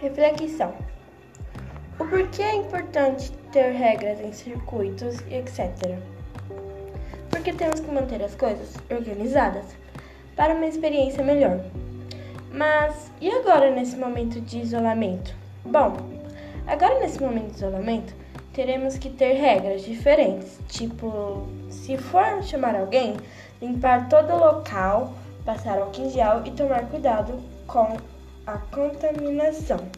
Reflexão. O porquê é importante ter regras em circuitos e etc. Porque temos que manter as coisas organizadas para uma experiência melhor. Mas e agora nesse momento de isolamento? Bom, agora nesse momento de isolamento, teremos que ter regras diferentes, tipo, se for chamar alguém, limpar todo o local, passar álcool em gel e tomar cuidado com a contaminação.